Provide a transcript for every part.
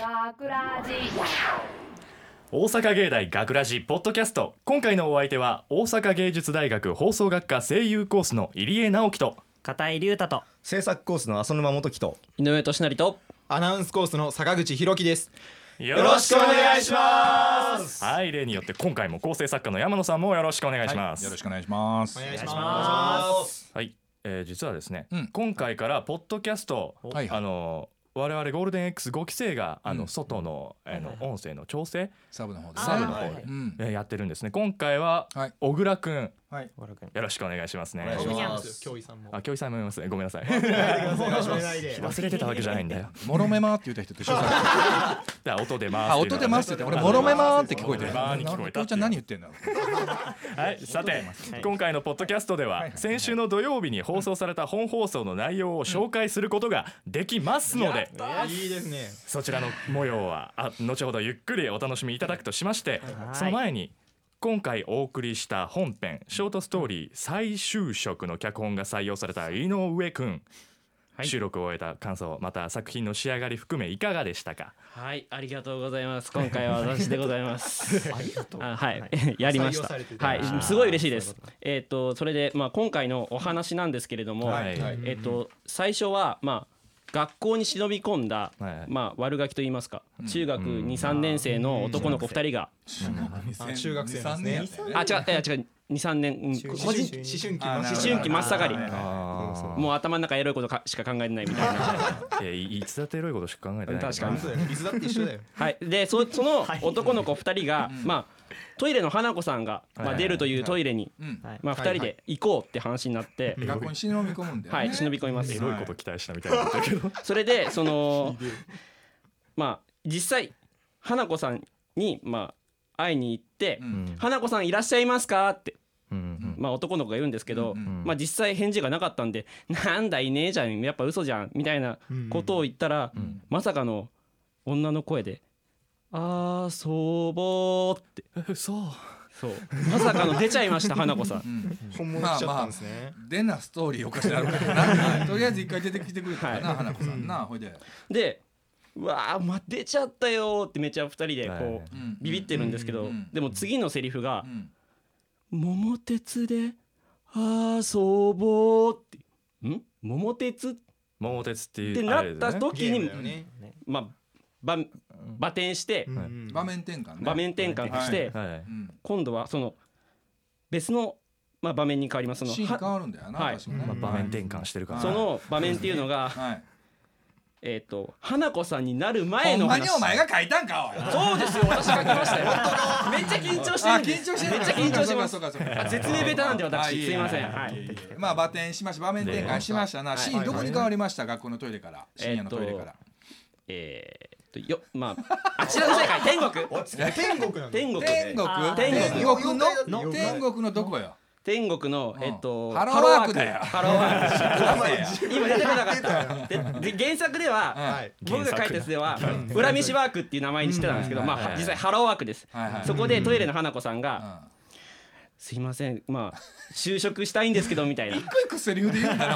学ラジ大阪芸大学ラジポッドキャスト。今回のお相手は大阪芸術大学放送学科声優コースの入江直樹と片井龍太と制作コースの浅沼元樹と井上俊成とアナウンスコースの坂口博樹です。よろしくお願いします。はい例によって今回も構成作家の山野さんもよろしくお願いします、よろしくお願いします。お願いしまます。はい、えー実はですね、うん。今回からポッドキャスト、はいはい。あの我々ゴールデン X5 期生があの、うん。外のあの音声の調整、サブの方でサブの方で、やってるんですね。今回は、はい。小倉くんはい。よろしくお願いしますね。お願いします。す。教員さんも。あ教員さんもいますね。ごめんなさい。忘れてたわけじゃないんだよ。もろめまって言った人と一緒だ。音出ますあ、音出ますって言って、俺もろめまって聞こえてる。ますに聞こえた父ちゃん何言ってんだろ はい、さて、今回のポッドキャストでは先週の土曜日に放送された本放送の内容を紹介することができますので、いいですね。そちらの模様はあ後ほどゆっくりお楽しみいただくとしまして、その前に今回お送りした本編ショートストーリー「再就職」の脚本が採用された井上くん、はい。収録を終えた感想また作品の仕上がり含めいかがでしたか？はいありがとうございます。今回は私でございます。ありがとう。はい。やりました。はい。すごい嬉しいです。えっとそれでまあ今回のお話なんですけれどもはい。はい。えっと最初はまあ学校に忍び込んだ、はいまあ悪ガキと言いますか、中学23年生の男の子2人が、う。中学生。なんですねあ違う違う。23年、うん。思個人春期。思春期あ思春期真っ盛り。あもう頭の中エロいことかしか考えてないみたいな。あいいつだってエロいことしか考えてない確かに。いつだって一緒だよ。はい、でそその男の子2人が、まあ、トイレの花子さんが、まあ、はい出るというトイレに、うん。まあ、2人で行こうって話になって、学校に忍び込むんだよね。はい、忍び込みます。エロいこと期待したみたいになけど。それでそのまあ実際花子さんに、まあ、会いに行ってううん。ん「花子さんいらっしゃいますか?」って、うん。まあ、男の子が言うんですけど、うんうんまあ、実際返事がなかったんで「なんだいねえじゃんやっぱ嘘じゃん」みたいなことを言ったら、ん。まさかの女の声で「あーそうぼー」ってうんそうそうまさかの出ちゃいました花子さんうん。本物来ちゃったんですね。でなストーリーおかしなるからな。とりあえず一回出てきてくれたからな、はい花子さんな。ほいで。でうわー、ま、出ちゃったよーってめっちゃ2人でこう、はいうんビビってるんですけど、うんでも次のセリフがうん。「桃鉄で遊ぼう」ってん？桃鉄？っ桃鉄っていうてなったゲ時に、ね。まあばバ転して、うん。場面転換ね。場面転換して。今度はその別の、まあ、場面に変わります。そのシーン変はわるんだよな。はい。まあ、場面転換してるから、その場面っていうのが、はい。えっ、と花子さんになる前の話。ほんまにお前が書いたんかおい。そうですよ私書きましたよ。めっちゃ緊張してあるんです。緊張してるめっちゃ緊張してます。そうかそうかそうか。あ説明下手なんであ私すいません。やはい。まあ場転しました場面転換しましたな。シーンどこに変わりました学校のトイレから。深夜のトイレから。えー、よまあ。あちらの世界。天国。天国なんだ。天国。天国。天国。天国。のの天国のどこよ？天国のうん。えっとハローワークだよ。ハローワーク。ク今出てこなかったでで原作でははい。僕が書いたやつでは裏飯ワークっていう名前にしてたんですけどまあはい実際ハローワークです。はいはい。そこでトイレの花子さんがうん「すいません。まあ就職したいんですけど」みたいな。一個一個セリフで言うんだ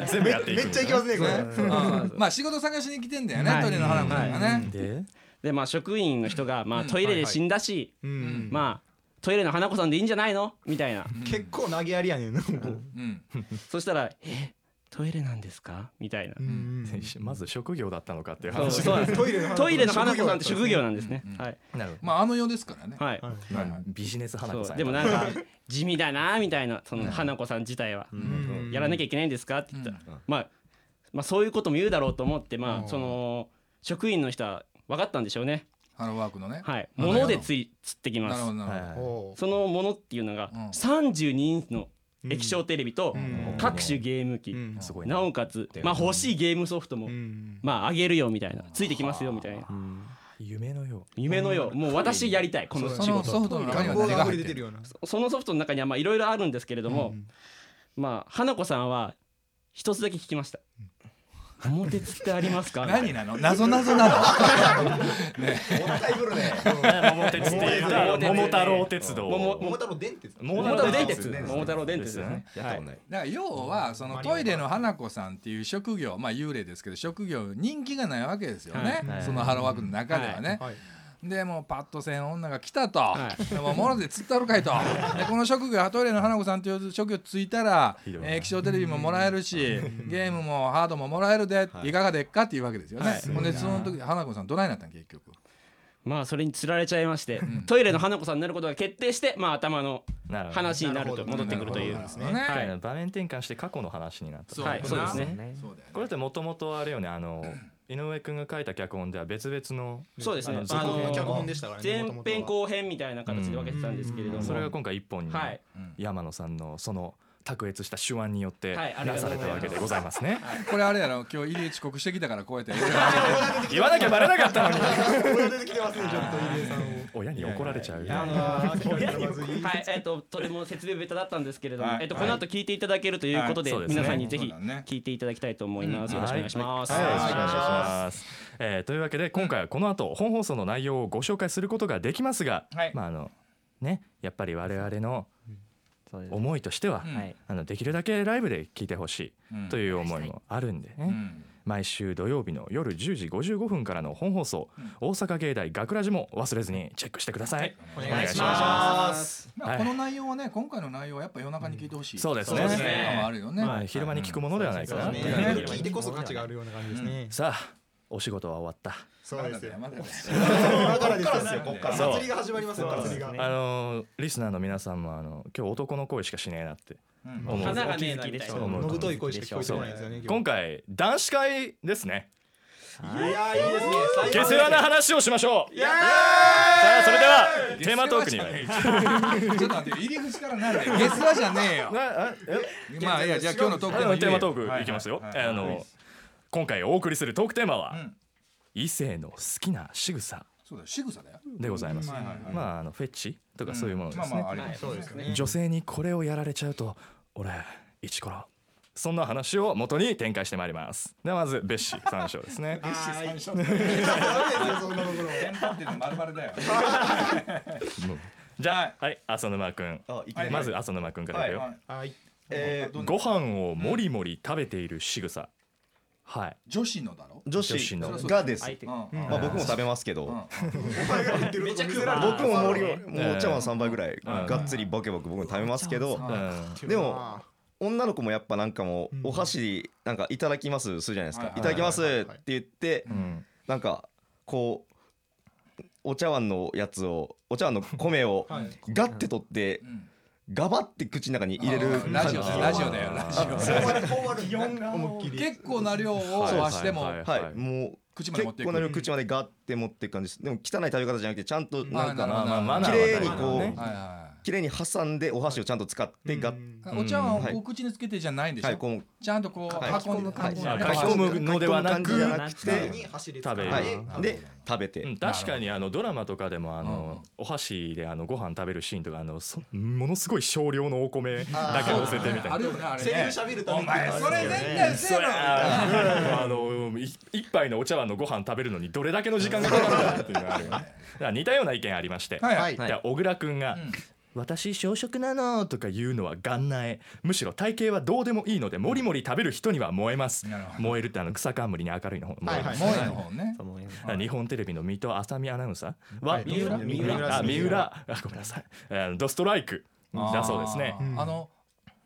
な全部やっていくめっちゃいきますねこれ。うん。まあ仕事探しに来てんだよはい。ねトイレの花子さんがね。ででまあ職員の人がまあうん。トイレで死んだしうん。まあトイレの花子さんでいいんじゃないの？みたいな。結構投げやりやねんな。うん。そしたら「え？トイレなんですか?」みたいな。うんまず職業だったのかっていうそう話。トイレのトイレの花子さんって職業なんですね。うん。はい。なるほど。まああの世ですからね。はい。まあビジネス花子さんでもなんか地味だなみたいなその花子さん自体は。うん。やらなきゃいけないんですか？って言ったら。うん。まあまあそういうことも言うだろうと思ってまうん。あその職員の人は分かったんでしょうね。ハローワークのね。はい。物でつい釣ってきなるほどますなるほど。おうそのものっていうのがうん。32インチの液晶テレビとん。各種ゲーム機。うん。すごいななおかつまあ欲しいゲームソフトもうん。まああげるよみたいな。ついてきますよみたいな。夢のよ夢のよう。もう私やりたい。このそ仕事。のソフトの中にはような。そのソフトの中にはまあいろいろあるんですけれどもまあ花子さんは一つだけ聞きました桃鉄ってありますか？何なの？謎謎なの？もったいぶるね。桃鉄って言ったら桃太郎鉄道。桃桃太郎電鉄。桃桃太郎電鉄桃桃太郎電鉄ですよね。やったことない。だから要はそのトイレの花子さんっていう職業まあ幽霊ですけど職業人気がないわけですよね、はい。そのハローワークの中ではね、はいでもうパッとせん女が来たと、はでももので釣ったるかいと。でこの職業トイレの花子さんっていう職業ついたら、えー気象テレビももらえるしゲームもハードももらえるで、い、かがでっかっていうわけですよね、はい。ほんでその時花子さんどないなったん結局？まあそれにつられちゃいましてトイレの花子さんになることが決定してまあ頭のなるほど。話になると戻ってくるという。ねはい。場面転換して過去の話になったそうはいそうですね。ね。これってもともとあれよねあの井上くんが書いた脚本では別々のそうですね。あの脚本でしたからね。前編後編みたいな形で分けてたんですけれども。それが今回一本に。はい。山野さんのその卓越した手腕によってなされたわけでございますね。これあれやろ今日入江遅刻してきたからこうやって。言わなきゃバレなかったのに。親出てきてますねちょっと入江さんを親に怒られちゃう。あの はい、えっ、と、とても説明ベタだったんですけれども、はい。えっ、と、この後聞いていただけるということで、はい。ね皆さんにぜひ聞いていただきたいと思います。よろしくお願いします。はい、よろしくお願いします。えーというわけで今回はこの後本放送の内容をご紹介することができますが、はい。まああのねやっぱり我々の思いとしては、うん。はい、あのできるだけライブで聞いてほしいうん。という思いもあるんでね、うん。毎週土曜日の夜10時55分からの本放送、大阪芸大学ラジも忘れずにチェックしてください。お願いします。まあ、この内容はね今回の内容はやっぱ夜中に聞いてほしい、そうですね。あるよね、まあ昼間に聞くものではないかな。ね。聞いてこそ価値があるような感じですね。さあお仕事は終わった。そうですよ。まだだよ。だからですよ。こっから祭りが始まりますよ。祭りが。あのーリスナーの皆さんもあの今日男の声しかしねえなってうん。思う。花がねえなみたいな。のぶとい声しか聞こえないですよね今回男子会ですね。いやいいですね。下世話な話をしましょう。さあそれではテーマトークに。ちょっと待って入り口からなんで。ゲスラじゃねえよ。まあいやじゃあ今日のトークあのテーマトークい。きますよ。あの今回お送りするトークテーマはうん。異性の好きな仕草。そうだよ仕草だよでございます。はいはいはい。まああのフェチとかそういうものですね。まあまあ。ありますそうですよね。女性にこれをやられちゃうと俺イチコロそんな話を元に展開してまいります。ではまずベッシ参照ですね。はい。そんなところテンパってるの丸々だよ。じゃあはい。浅沼くん。まず浅沼くんからいくよ、はいはい。えーご飯をもりもり食べている仕草はい。女子のだろ？女子。女子の。がです。まあ僕も食べますけど。僕も森をもお茶碗3杯ぐらいうん。がっつりボケボケ僕も食べますけどうん。でも女の子もやっぱなんかもうお箸なんかいただきますするじゃないですはいかいただきますって言ってうん。なんかこうお茶碗のやつをお茶碗の米をはい。ガッて取ってうんガバって口の中に入れるラジオだよラジオだよラジオ結構な量をはしてもはい。はいもう口まで持っていく。結構な量口までガッて持っていく感じ。ですでも汚い食べ方じゃなくてちゃんとなんか綺麗にこうはねはいは綺麗に挟んでお箸をちゃんと使ってガッいお茶碗を口につけてじゃないんでしょ？はいこうちゃんとこうはい。運む感じはいだね書き込むのではなく食べる。はうんいで食べて。うん確かにあのドラマとかでもあのお箸であのご飯食べるシーンとかあのそものすごい少量のお米だけ乗せてみたいな。あるよねあれセリフね喋るためにお前それ絶対せえろ。あのい一杯のお茶碗のご飯食べるのにどれだけの時間がかかるんだっていうのがあるよね。似たような意見ありまして、はい。はいじゃあ小倉君が、ん私小食なのとか言うのは元苗むしろ体型はどうでもいいのでもりもり食べる人には燃えます。燃えるってあの草冠に明るいの方燃えね。日本テレビの水戸浅見アナウンサーは、はい三浦。三浦。あ三浦。あごめんなさい。あのドストライクだそうですね。あの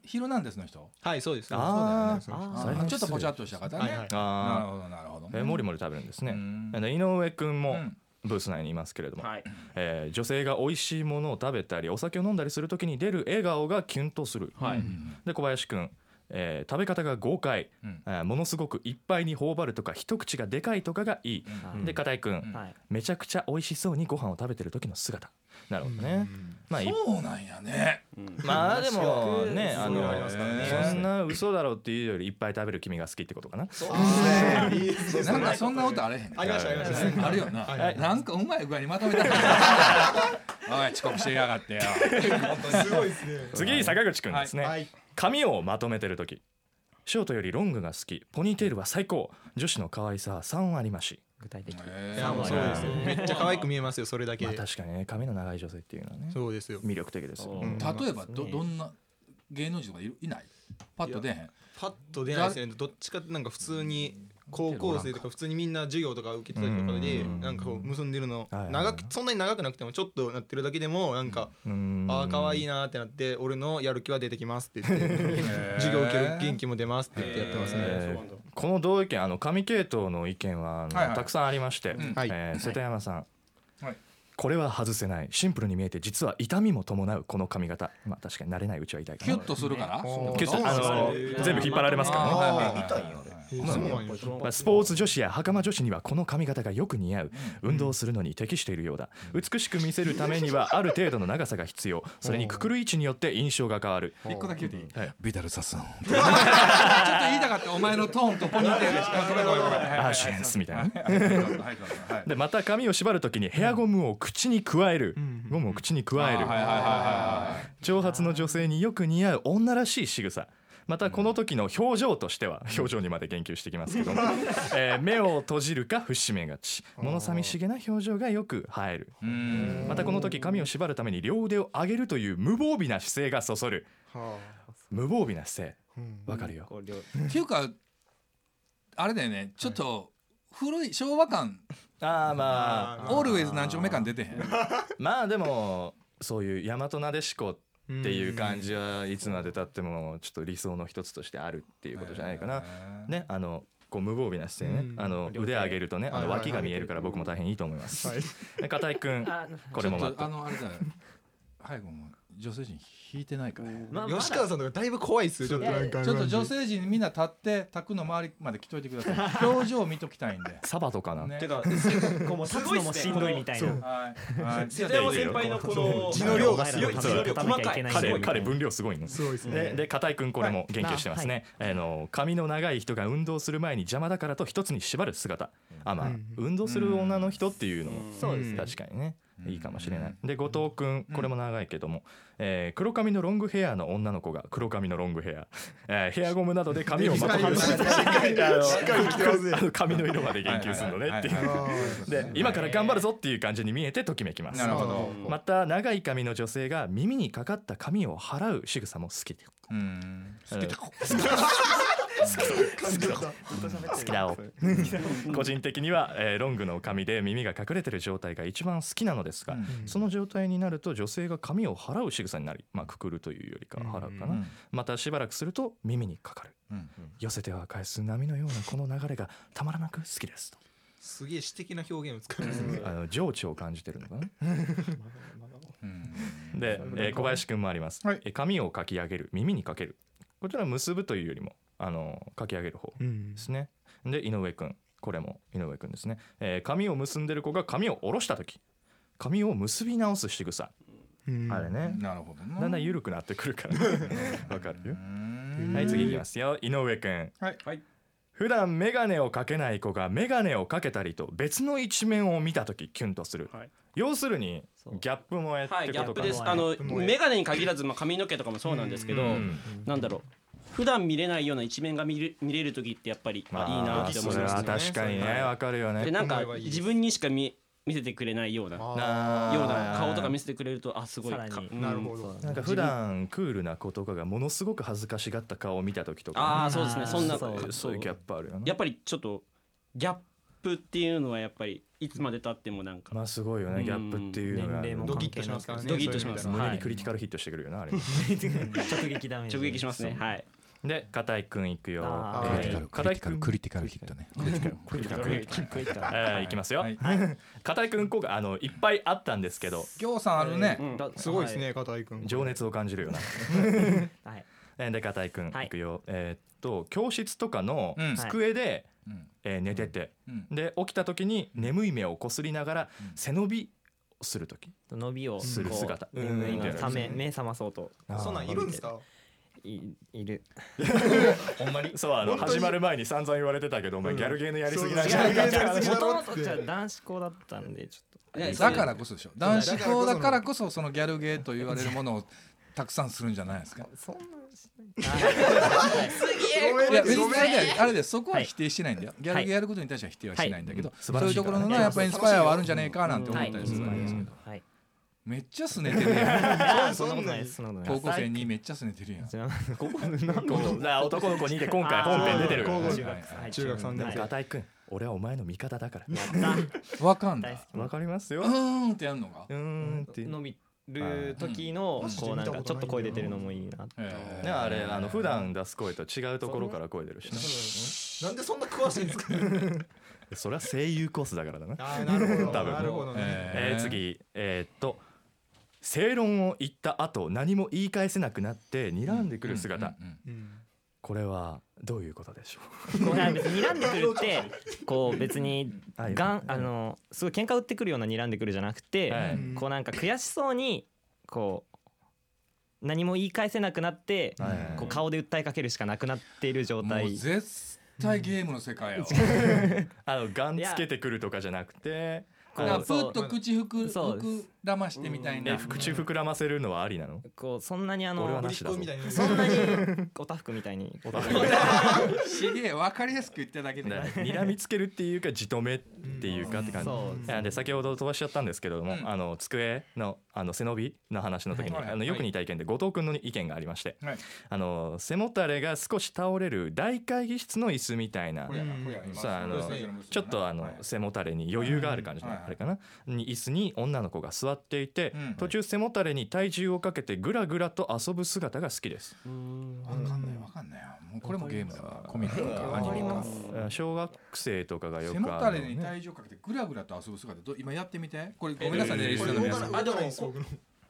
ヒルナンデスの人？はいそうです。あー。そうだよね。ちょっとぽちゃっとした方ね。はいはい。なるあほどなるほど。ーえもりもり食べるんですね。井上君もうんブース内にいますけれども、はい。えー女性が美味しいものを食べたりお酒を飲んだりするときに出る笑顔がキュンとする、はい。で小林くん、えー食べ方が豪快、うん。えーものすごくいっぱいに頬張るとか一口がでかいとかがいい、うん。で片井くん、ん。はい。めちゃくちゃ美味しそうにご飯を食べてる時の姿。なるほどね、まあいそうなんやね。まあでもねあのそんな嘘だろうっていうよりいっぱい食べる君が好きってことかな。そう。ですね。なんかそんなことあれへんありましたありました。あるよな。はい。なんかうまい具合にまとめた おい遅刻してやがってよ。すごいですね。次坂口くんですね、はい髪をまとめてる時。ショートよりロングが好き。ポニーテールは最高。女子の可愛さは3割増し。具体的へー。そうですよめっちゃ可愛く見えますよそれだけ。でまあ確かにね。髪の長い女性っていうのはね。そうですよ。魅力的ですよ、う。ん。例えばどどんな芸能人とかいるいない？パッと出へん。パッと出ないですね。どっちかってなんか普通に高校生とか普通にみんな授業とか受けてたりとかでうん。なんかこう結んでるの。長くそんなに長くなくてもちょっとなってるだけでもなんかうん。ああ可愛いなーってなって俺のやる気は出てきますって言って授業受ける元気も出ますって言ってやってますね。えー。この同意見あの紙系統の意見はたくさんありまして、うん。はい。えー瀬戸山さん、はい。これは外せない。シンプルに見えて実は痛みも伴うこの髪型。まあ確かに慣れないうちは痛いかな。キュッとするからーキュッとあの全部引っ張られますからねスポーツ女子や袴女子にはこの髪型がよく似合う。運動するのに適しているようだ。美しく見せるためにはある程度の長さが必要。それにくくる位置によって印象が変わる。一個だけ言うていい？はい。ビダルサスン ちょっと言いたかった。お前のトーンとポニーテールしかごめんごめん。ごめんはいはいアーシェンスみたいな。でまた髪を縛るときにヘアゴムを口に加える。ゴムを口に加える。はいはいはいは長髪の女性によく似合う女らしい仕草またこの時の表情としては表情にまで言及してきますけども、えー目を閉じるか伏目がち物寂しげな表情がよく映えるまたこの時髪を縛るために両腕を上げるという無防備な姿勢がそそる。は無防備な姿勢。わかるよ。っていうかあれだよね。ちょっと古い昭和感。ああまあ。オールウェイズ何丁目感出てへん。まあでもそういう大和なでしこっていう感じはいつまでたってもちょっと理想の一つとしてあるっていうことじゃないかな。ねあのこう無防備な姿勢ね、うん。あの腕上げるとね、あの脇が見えるから僕も大変いいと思います。はい。で片井くんあこれもあたのあれだよ背後も女性陣引いてないから。まあ吉川さんとかだいぶ怖いっすよちょっとなんかちょっと女性陣みんな立って卓の周りまで来といてください。表情見ときたいんで。サバとかな、ね。てかこう立つのもしんどいみたいな。はいはい。瀬戸山先輩のこの字の量がすごい。字の量細かい。彼彼分量すごいの。すごいですね。でで片井くんこれも言及してますね、あの髪の長い人が運動する前に邪魔だからと一つに縛る姿。あまあ、うん。運動する女の人っていうのも、そうですね。確かにねいいかもしれない。で後藤くんこれも長いけども、えー黒髪のロングヘアの女の子が黒髪のロングヘア、えーヘアゴムなどで髪をまとめるしっかりあのしっかり着て髪の色まで言及するのねっていう。はいはいあで今から頑張るぞっていう感じに見えてときめきます。なるほど。また長い髪の女性が耳にかかった髪を払う仕草も好きでうん。好きだ 好き。だ。お個人的には、えーロングの髪で耳が隠れてる状態が一番好きなのですが、うん。その状態になると女性が髪を払う仕草になり、まあ、くくるというよりかは払うかな、うんまたしばらくすると耳にかかる。うん寄せては返す波のようなこの流れがたまらなく好きですと。すげえ詩的な表現を使いますねあの情緒を感じてるのかな。うん。で、えー小林くんもあります、はい。えー髪をかき上げる耳にかける。こちらは結ぶというよりもあのかき上げる方うん。ですね。で井上くん。これも井上くんですね、えー髪を結んでる子が髪を下ろした時。髪を結び直す仕草、うん。あれね。なるほどなだんだん緩くなってくるから。わかるはい次いきますよ。井上くん。はい。はい。普段眼鏡をかけない子が眼鏡をかけたりと別の一面を見た時キュンとする、はい。要するにギャップ萌えはいギャップってことかですあの眼鏡に限らずまあ髪の毛とかもそうなんですけどうん。なんだろう普段見れないような一面が見れ見れる時ってやっぱりいいまあなって思いますね。確かにねはい。わかるよね。でなんか自分にしか見見せてくれないようなようあな顔とか見せてくれるとあすごいさらに。かうん。なるほど。なんか普段クールな子とかがものすごく恥ずかしがった顔を見た時とかああそうですね。そんなそう。そういうギャップあるよね。やっぱりちょっとギャップっていうのはやっぱりいつまでたってもなんかまあすごいよねうん。ギャップっていうのが。年齢もドキッとしますからねドキッとします。胸にクリティカルヒットしてくるよなあれ。直撃ダメージ。直撃しますね。はいで片井くんいくよ。あー。えー片井くんクリティカルヒットね。クリティカル。クリティカル。クイックイックえーいきますよ。はい。片井くんこがあのいっぱいあったんですけど。ぎょうさんあるね。すごいですね片井君情熱を感じるよな。はい。えーで片井くんはいいくよ。えーっと教室とかのうん。机でうんえー寝てて。うん。で起きた時に眠い目をこすりながらうん背伸びをする時。伸びをする姿。こう眠いのためうん。目覚まそうと。そんなんいるんですか？いいる。ほんまに？そうあの始まる前に散々言われてたけどお前うん。ギャルゲーのやりすぎなんじゃないかって話もともとじゃあ男子校だったんでちょっいやだからこそでしょ。男子校だからこそそのギャルゲーと言われるものをたくさんするんじゃないですか。そんないや別にあれでそこははい否定してないんだよ、ギャルゲーやることに対しては否定はしないんだけど、そういうところのなやっぱりインスパイアはあるんじゃねえかなんて思ったりするわけですけど、はいめっちゃすねてるやん。い やそんなことない。ですそんなことない。高校生にめっちゃすねてるやん。男の子にで今回本編出てる中学三年はいガタイ君俺はお前の味方だからわかんない。わかりますよ。うーんってやるのがうーんって。き伸びる時のうんこうなんかちょっと声出てるのもいいなえーねあれあの普段出す声と違うところから声出るしななんでそんな詳しいんですか？それは声優コースだからだな。なるほど。多分。なるほどね。えー次。えーっと正論を言った後何も言い返せなくなって睨んでくる姿。うんうんうんうん。これはどういうことでしょこうなんか別に睨んでくるって こう別にはい。がんあのすごい喧嘩売ってくるような睨んでくるじゃなくて、はい。こうなんか悔しそうにこう何も言い返せなくなって、う、はい。こう顔で訴えかけるしかなくなっている状態。もう絶対ゲームの世界 あのガンつけてくるとかじゃなくてこうだからそうふっと口ふくそうです膨らましてみたいな。え口膨らませるのはありなの？こうそんなにあの俺はなしだぞ。みたいなそんなにおたふくみたいに。しげえ分かりやすく言っただけで。ね睨みつけるっていうかじとめっていうかって感じそういやで先ほど飛ばしちゃったんですけれども、うん。あの机のあの背伸びの話の時に、あのよく似た意見で後藤君の意見がありまして、はい。あの背もたれが少し倒れる大会議室の椅子みたいな。さああのちょっとあのはい。背もたれに余裕がある感じのうんあれかな？に椅子に女の子が座っていてうん途中背もたれに体重をかけてぐらぐらと遊ぶ姿が好きです。わかんないわかんない。もうこれもゲームだ。わコミックかアニメか。小学生とかがよく背もたれに体重かけてグラグラと遊ぶ姿ど今やってみて。これごめんなさいねえーリスナーの皆さん。あでもこ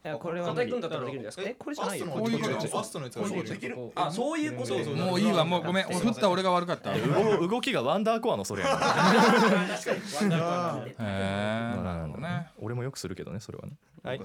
いやこれは片井君だったらできるんですか？えこれじゃないよ。こういうことファストのやつができるあそういうことそうそう。もういいわ。もうごめん。俺振った俺が悪かった。へ動動きがワンダーコアのそれやん。えなるほどね。俺もよくするけどねそれはね。はい。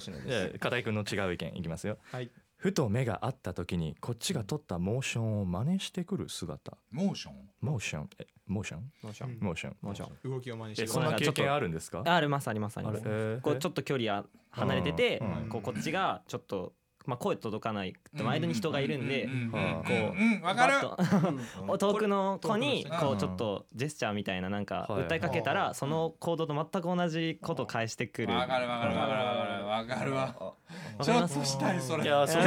片井君の違う意見いきますよ。はいふと目が合った時にこっちが取ったモーションを真似してくる姿。モーション？モーション？えモーション？モーション。モーション。モーション。動きを真似して。えそんな経験あるんですか？あありますありますあります。こうちょっと距離は離れててうん。こうこっちがちょっとまあ声届かないでも間に人がいるんでこうわかるバッと遠くの子にこうちょっとジェスチャーみたいななんか訴えかけたらその行動と全く同じことを返してくるわかるわかるわかるわかるわかるわちょっとしたいそれいやそれ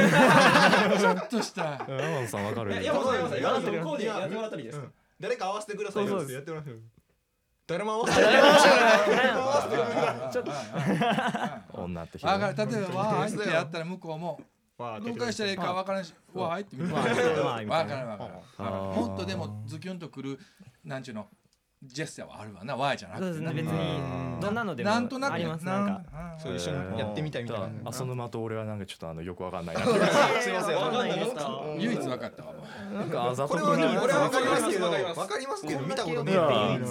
ちょっとしたい山本さんわかるいや山本さん山本さん向こうでやってもらったらいいです誰か合わせてくださいよってやってもらって誰も合わせてちょっと女ってわかる例えばわーいってやったら向こうもわーどう返したらいいかわからんしわーいって見る。まあみたいなわかる。あーもっとでもズキュンとくるなんちゅうのジェスチャーはあるわなわーいじゃなくてな別にどん。なのでもなんとなくありますなんか。そう一緒にやってみたいみたいな。だから浅沼と俺はなんかちょっとあのよくわかんないな。すいませんわかんないです。か唯一分かったわなんかあざとこくないれはね俺はわかりますけどわかりますけど見たことね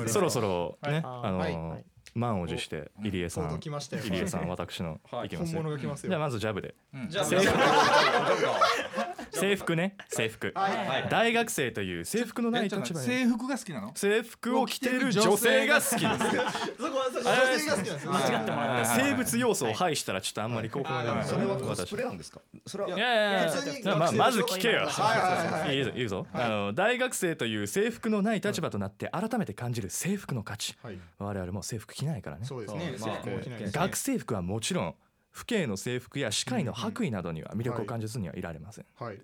いそろそろねああの満を持して入江さん。入江さん私のい。きますよ。本物が来ますじゃあよまずジャブで。うん。じゃあ 制服ね。制服。はい。大学生という制服のない立場制服が好きなの？制服を着ている女性が好きです。そこはそこ女性が好きなんですよ。間違ってもらった生物要素を排したらちょっとあんまり興奮が出ない。それはコスプレなんですかそれはいやいやいや。まあまず聞けよ。はいはいぞいいぞ。あの大学生という制服のない立場となって改めて感じる制服の価値。はい。我々も制服着ないからね。そうですね。学生服はもちろん父兄の制服や歯科医の白衣などには魅力を感じずにはいられません。はい。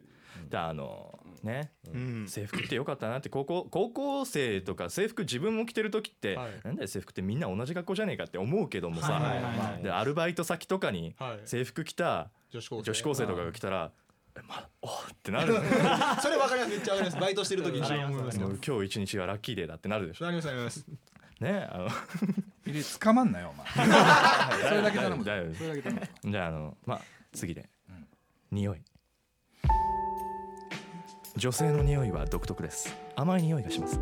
であのね。うん。制服ってよかったなって高校高校生とか制服自分も着てる時って、はい。なんだよ制服ってみんな同じ学校じゃねえかって思うけどもさ、はい。アルバイト先とかにはい。制服着た女子高生。とかが来たら「えまだおーってなる。それわかります。めっちゃわかります。バイトしてる時に。今日一日はラッキーデーだってなるでしょ。なりますなりますねあの。入れ捕まんなよお前。それだけ頼むだよそれだけ頼むじゃああのまあ次で、うん。匂い。女性の匂いは独特です。甘い匂いがします。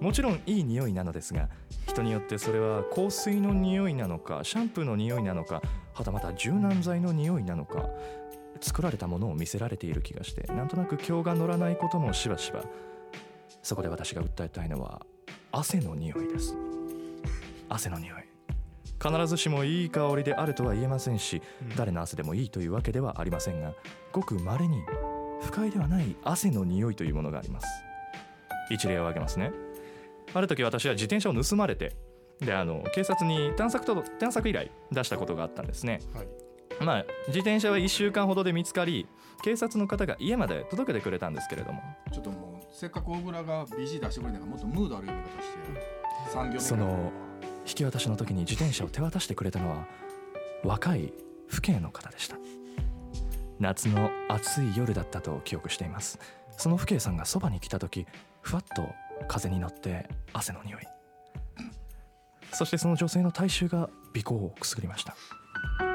もちろんいい匂いなのですが人によってそれは香水の匂いなのかシャンプーの匂いなのかはたまた柔軟剤の匂いなのか作られたものを見せられている気がしてなんとなく今日が乗らないこともしばしば。そこで私が訴えたいのは汗の匂いです。汗の匂い。必ずしもいい香りであるとは言えませんし、うん。誰の汗でもいいというわけではありませんがごく稀に不快ではない汗の匂いというものがあります。一例を挙げますね。ある時私は自転車を盗まれてであの警察に探索と探索依頼出したことがあったんですね。はい。まあ自転車は1週間ほどで見つかり警察の方が家まで届けてくれたんですけれども。ちょっともうせっかく大倉が BG 出してくれたからもっとムードある読み方して産業その引き渡しの時に自転車を手渡してくれたのは若い父兄の方でした。夏の暑い夜だったと記憶しています。その父兄さんがそばに来た時ふわっと風に乗って汗の匂い。そしてその女性の体臭が鼻孔をくすぐりました。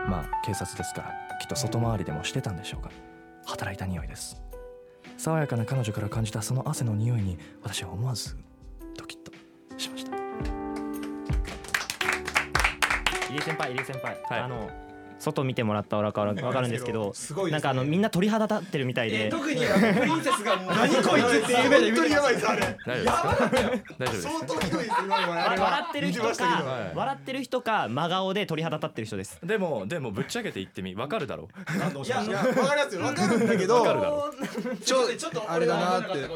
まあ警察ですからきっと外回りでもしてたんでしょうが働いた匂いです。爽やかな彼女から感じたその汗の匂いに私は思わずドキッとしました。入江先輩入江先輩、はい。あの外見てもらったらわかるわかるんですけど すごいですね。なんかあのみんな鳥肌立ってるみたいで、特にあのプリンセスがもう何こいつっていう目で見てやばいですあれ。大丈夫ですか大丈夫です。相当ひどいです今のわ笑ってる人か、はい。笑ってる人か真顔で鳥肌立ってる人です。でもでもぶっちゃけて言ってみわかるだろう。いやいやわかりますよ。わかるんだけどちょっとあれだなって。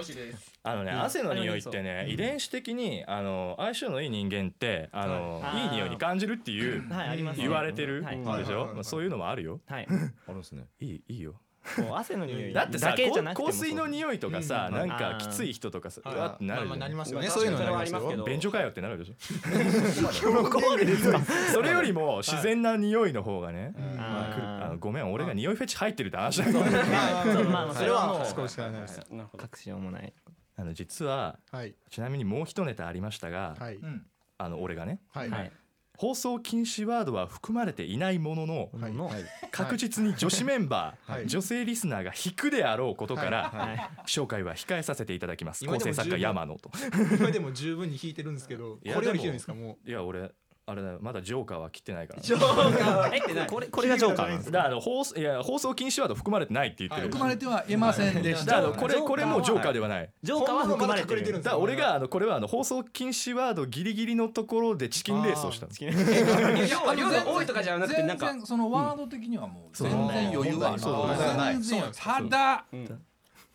あのね、汗の匂いってね、遺伝子的にあの相性のいい人間ってあの、はい。い、い匂いに感じるっていう言われてるはい。でしょ？まあそういうのもあるよ。はい。あるんですね。いいいいよ。こう汗の匂いだってさだけじゃなくても香水の匂いとかさ、うん。なんかきつい人とかさうはいわってなるまあまあなりますよね。まあそういうのはなりますけど。便所かよってなるでしょ。それよりも自然な匂いの方がね、あごめん俺が匂いフェチ入ってるって話だけどまあまあ それはもう隠しようもない。あの実ははい。ちなみにもう一ネタありましたが、あの俺がねはい。はい放送禁止ワードは含まれていないもののはいの。はい。確実に女子メンバー、はい。女性リスナーが引くであろうことから、はい。紹介は控えさせていただきます。今でも構成作家十分山野と。今でも十分に弾いてるんですけどこれよりひどいんですかもいや俺あれだよ。まだジョーカーは切ってないからえこれこれがジョーカーなんですだからあの放送いや放送禁止ワード含まれてないって言ってる、含まれてはいませんでした。だからあのこれこれもジョーカーではない。ジョーカーは含まれてる。だ俺があのこれはあの放送禁止ワードギリギリのところでチキンレースをしたの量量が多いとかじゃなくてなんか全然そのワード的にはもう全然余裕はあるそう問題はない全然余裕そうただ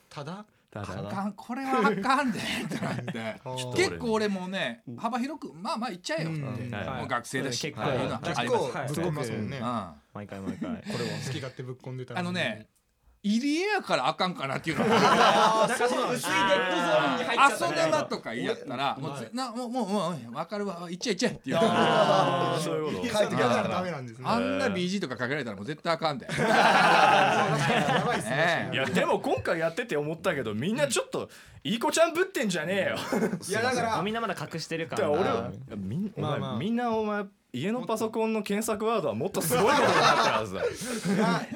ただただ。あかんこれはあかんで ってなって結構俺もね幅広くまあまあ言っちゃえよってうんはいもう学生だし結構ぶっ込みますもんね。うん。毎回毎回。これを好き勝手ぶっ込んでたら。あのね入り江やからあかんかなっていうの。は あだからその薄いデッドゾーンに入っちゃった遊んだなとか言いやったらもうぜなもうもうもう分かるわ行っちゃえ行っちゃえっていう。あーそういうこと。書いてやったらダメなんですね。あんな BG とかかけられたらもう絶対あかんで。やばいっすね。ねいやでも今回やってて思ったけどみんなちょっといい子ちゃんぶってんじゃねえよ。いやだからみん。なまだ隠してるからら俺なはみんまあまあ。みんなお前家のパソコンの検索ワードはもっとすごいことになってるはずだ。い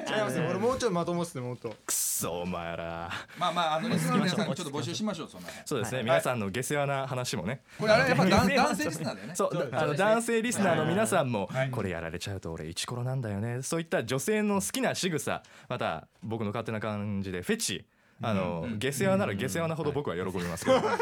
や違いますよ俺もうちょいまともっすねもっと。くっそお前ら。まあまああのリスナーの皆さんにちょっと募集しましょうその辺。そうですね、皆さんの下世話な話もね。これあれやっぱ男 男性リスナーだよね。そうあの男性リスナーの皆さんもこれやられちゃうと俺イチコロなんだよね。そういった女性の好きな仕草また僕の勝手な感じでフェチあの下世話なら下世話なほど僕は喜びますけど。が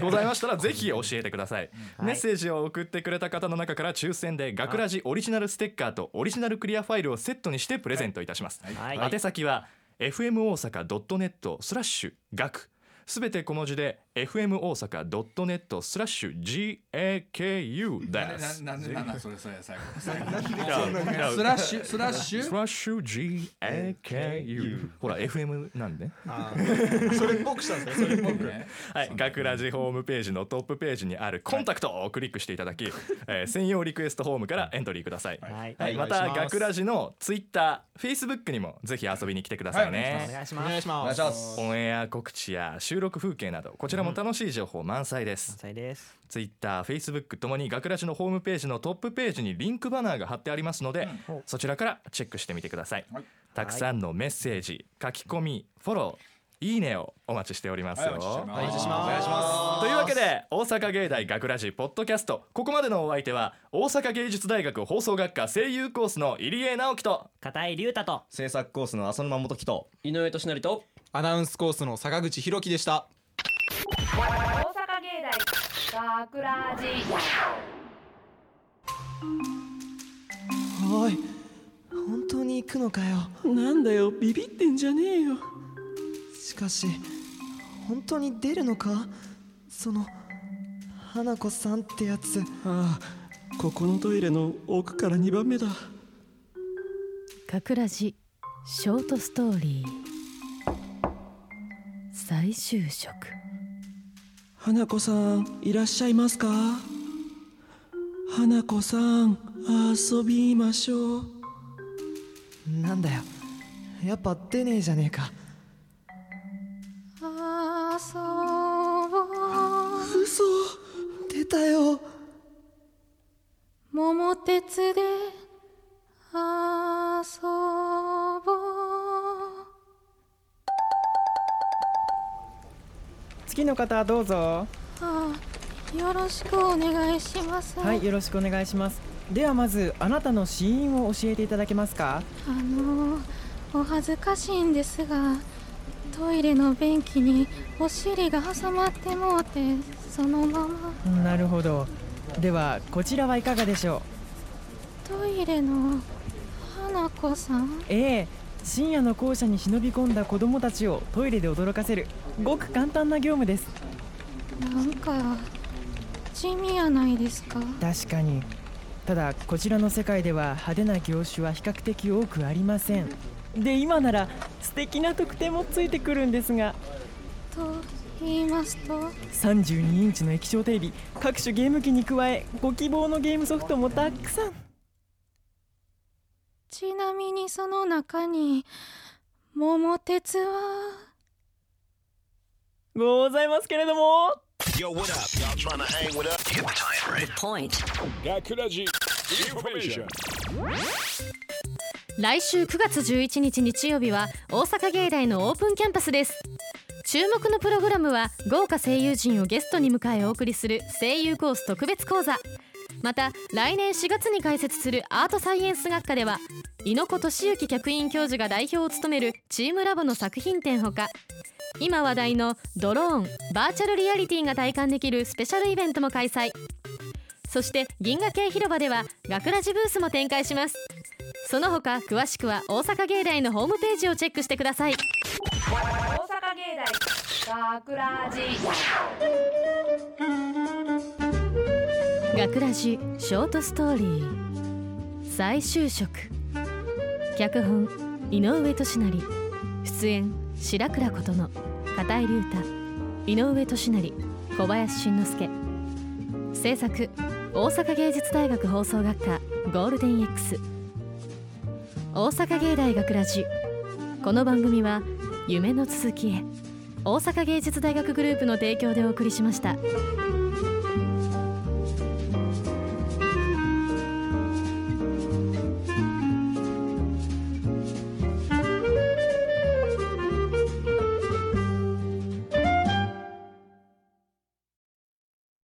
ございましたらぜひ教えてください。メッセージを送ってくれた方の中から抽選で学ラジオリジナルステッカーとオリジナルクリアファイルをセットにしてプレゼントいたします。はい。宛先は fm 大阪 .net スラッシュ学。すべて小文字で fm 大阪 .net スラッシュ GAKU なです。な なんでなんそれそれ最後。スラッシュスラッシュ？スラッシュ GAKU ほら FM なんで。それっぽくしたんですねそれっぽく。ね。はい学ラジホームページのトップページにあるコンタクトをクリックしていただき、えー専用リクエストフォームからエントリーください、はい。はい、また学ラジのツイッター、フェイスブックにもぜひ遊びに来てくださいね、お願い。しおます願いします。お願いします。オンエア告知や収録風景などこちらも楽しい情報満載です、さいです。ツイッター、フェイスブックともに学ラジのホームページのトップページにリンクバナーが貼ってありますので、そちらからチェックしてみてください、はい。たくさんのメッセージ書き込みフォローいいねをお待ちしておりますよ、はいお待ちしてます。お願いします。お願いしまというわけで大阪芸大学ラジポッドキャスト。ここまでのお相手は大阪芸術大学放送学科声優コースの入江直樹と片井龍太と制作コースの浅沼元樹と井上俊成とアナウンスコースの坂口博樹でした大阪芸大学ラジおい本当に行くのかよ。なんだよビビってんじゃねえよ。しかし本当に出るのか？その花子さんってやつ。ああここのトイレの奥から2番目だ。かくらじショートストーリー。再就職花子さんいらっしゃいますか？花子さん遊びましょう。なんだよ。やっぱ出ねえじゃねえか。遊ぼう。嘘出たよ。桃鉄で遊ぼう次の方どうぞ。あよろしくお願いします。はいよろしくお願いします。ではまずあなたの死因を教えていただけますか。あのお恥ずかしいんですがトイレの便器にお尻が挟まってもうてそのまま。なるほど。ではこちらはいかがでしょトイレの花子さん？うええ深夜の校舎に忍び込んだ子供たちをトイレで驚かせるごく簡単な業務です。なんか地味やないですか。確かに。ただこちらの世界では派手な業種は比較的多くありません。で今なら素敵な特典もついてくるんですが。と言いますと？32インチの液晶テレビ各種ゲーム機に加えご希望のゲームソフトもたくさん。ちなみにその中に桃鉄は？ございますけれども Yo, what up? Y'all trying to hang with us? The time right? point. 学ラジインフォメーション。来週9月11日日曜日は大阪芸大のオープンキャンパスです注目のプログラムは豪華声優陣をゲストに迎えお送りする声優コース特別講座また来年4月に開設するアートサイエンス学科では猪子俊之客員教授が代表を務めるチームラボの作品展ほか今話題のドローンバーチャルリアリティが体感できるスペシャルイベントも開催。そして銀河系広場では学ラジブースも展開します。その他詳しくは大阪芸大のホームページをチェックしてください。大阪芸大学ラジ。学ラジショートストーリー。再就職。脚本井上俊成。出演白倉琴乃。片井龍太。井上俊成。小林俊之介制作大阪芸術大学放送学科ゴールデン X 大阪芸大学ラジ。この番組は夢の続きへ。大阪芸術大学グループの提供でお送りしました。